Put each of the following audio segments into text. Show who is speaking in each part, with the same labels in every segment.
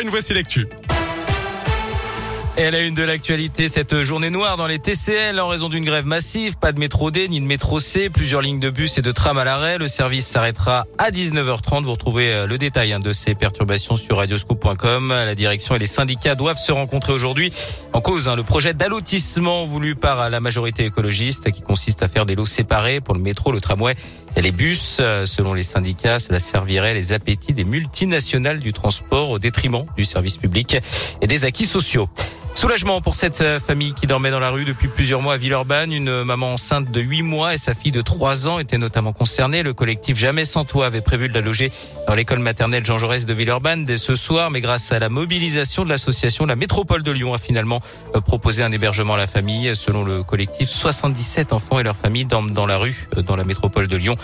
Speaker 1: une, voici l'actu.
Speaker 2: Et à la une de l'actualité, cette journée noire dans les TCL en raison d'une grève massive. Pas de métro D ni de métro C. Plusieurs lignes de bus et de tram à l'arrêt. Le service s'arrêtera à 19h30. Vous retrouvez euh, le détail hein, de ces perturbations sur radioscoop.com. La direction et les syndicats doivent se rencontrer aujourd'hui. En cause, hein, le projet d'allotissement voulu par la majorité écologiste qui consiste à faire des lots séparés pour le métro, le tramway et les bus. Euh, selon les syndicats, cela servirait les appétits des multinationales du transport au détriment du service public et des acquis sociaux. Soulagement pour cette euh, famille qui dormait dans la rue depuis plusieurs mois à Villeurbanne. Une maman enceinte de 8 mois et sa fille de 3 ans étaient notamment concernées. Le collectif Jamais sans toi avait prévu de la loger dans l'école maternelle Jean Jaurès de Villeurbanne dès ce soir. Mais grâce à la mobilisation de l'association, la métropole de Lyon a finalement euh, proposé un hébergement à la famille. Selon le collectif, 77 enfants et leurs familles dorment dans la rue euh, dans la métropole de Lyon.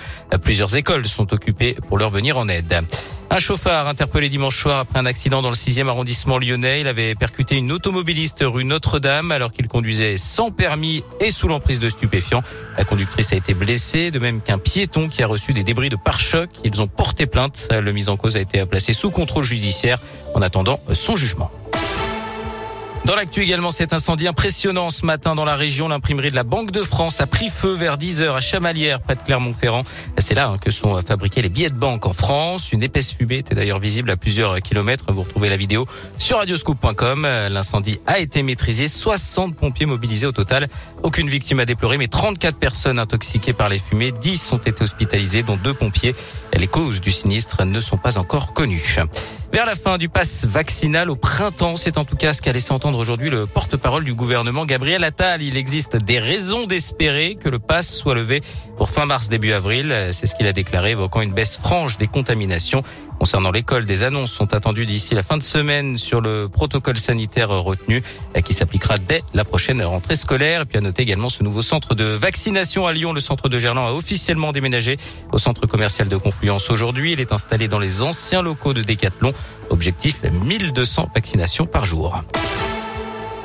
Speaker 2: Plusieurs écoles sont occupées pour leur venir en aide. Un chauffard interpellé dimanche soir après un accident dans le 6e arrondissement lyonnais. Il avait percuté une automobiliste rue Notre-Dame alors qu'il conduisait sans permis et sous l'emprise de stupéfiants. La conductrice a été blessée, de même qu'un piéton qui a reçu des débris de pare-choc. Ils ont porté plainte. Le mise en cause a été placé sous contrôle judiciaire en attendant son jugement. Dans l'actu également, cet incendie impressionnant ce matin dans la région. L'imprimerie de la Banque de France a pris feu vers 10 heures à Chamalières, près de Clermont-Ferrand. C'est là hein, que sont fabriqués les billets de banque en France. Une épaisse fumée était d'ailleurs visible à plusieurs kilomètres. Vous retrouvez la vidéo sur radioscoop.com. L'incendie a été maîtrisé. 60 pompiers mobilisés au total. Aucune victime à déplorer, mais 34 personnes intoxiquées par les fumées. 10 ont été hospitalisées, dont deux pompiers. Les causes du sinistre ne sont pas encore connues. Vers la fin du pass vaccinal au printemps, c'est en tout cas ce qu'a laissé entendre aujourd'hui le porte-parole du gouvernement Gabriel Attal. Il existe des raisons d'espérer que le pass soit levé pour fin mars début avril. C'est ce qu'il a déclaré, évoquant une baisse franche des contaminations. Concernant l'école, des annonces sont attendues d'ici la fin de semaine sur le protocole sanitaire retenu qui s'appliquera dès la prochaine rentrée scolaire. Et puis à noter également ce nouveau centre de vaccination à Lyon. Le centre de Gerland a officiellement déménagé au centre commercial de Confluence aujourd'hui. Il est installé dans les anciens locaux de Décathlon. Objectif 1200 vaccinations par jour.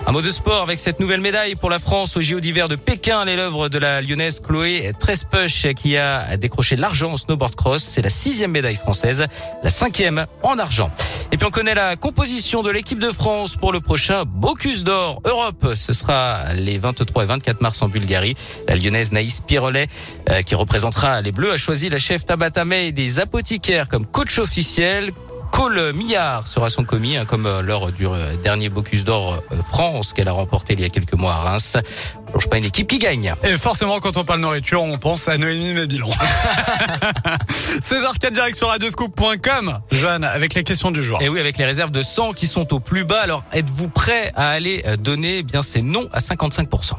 Speaker 2: Un mot de sport avec cette nouvelle médaille pour la France au JO d'hiver de Pékin, l'œuvre de la lyonnaise Chloé Trespuch qui a décroché l'argent au snowboard cross. C'est la sixième médaille française, la cinquième en argent. Et puis on connaît la composition de l'équipe de France pour le prochain Bocuse d'Or Europe. Ce sera les 23 et 24 mars en Bulgarie. La lyonnaise Naïs Pirolet, euh, qui représentera les Bleus, a choisi la chef Tabata May des apothicaires comme coach officiel. Cole Millard sera son commis, hein, comme euh, lors du euh, dernier Bocuse d'Or euh, France qu'elle a remporté il y a quelques mois à Reims. Je pas une équipe qui gagne.
Speaker 1: Et forcément, quand on parle nourriture, on pense à Noémie Mébilon. César 4 direct sur radioscoop.com. Jeanne, avec les questions du jour.
Speaker 2: Et oui, avec les réserves de sang qui sont au plus bas. Alors, êtes-vous prêt à aller donner eh bien c'est non à 55%.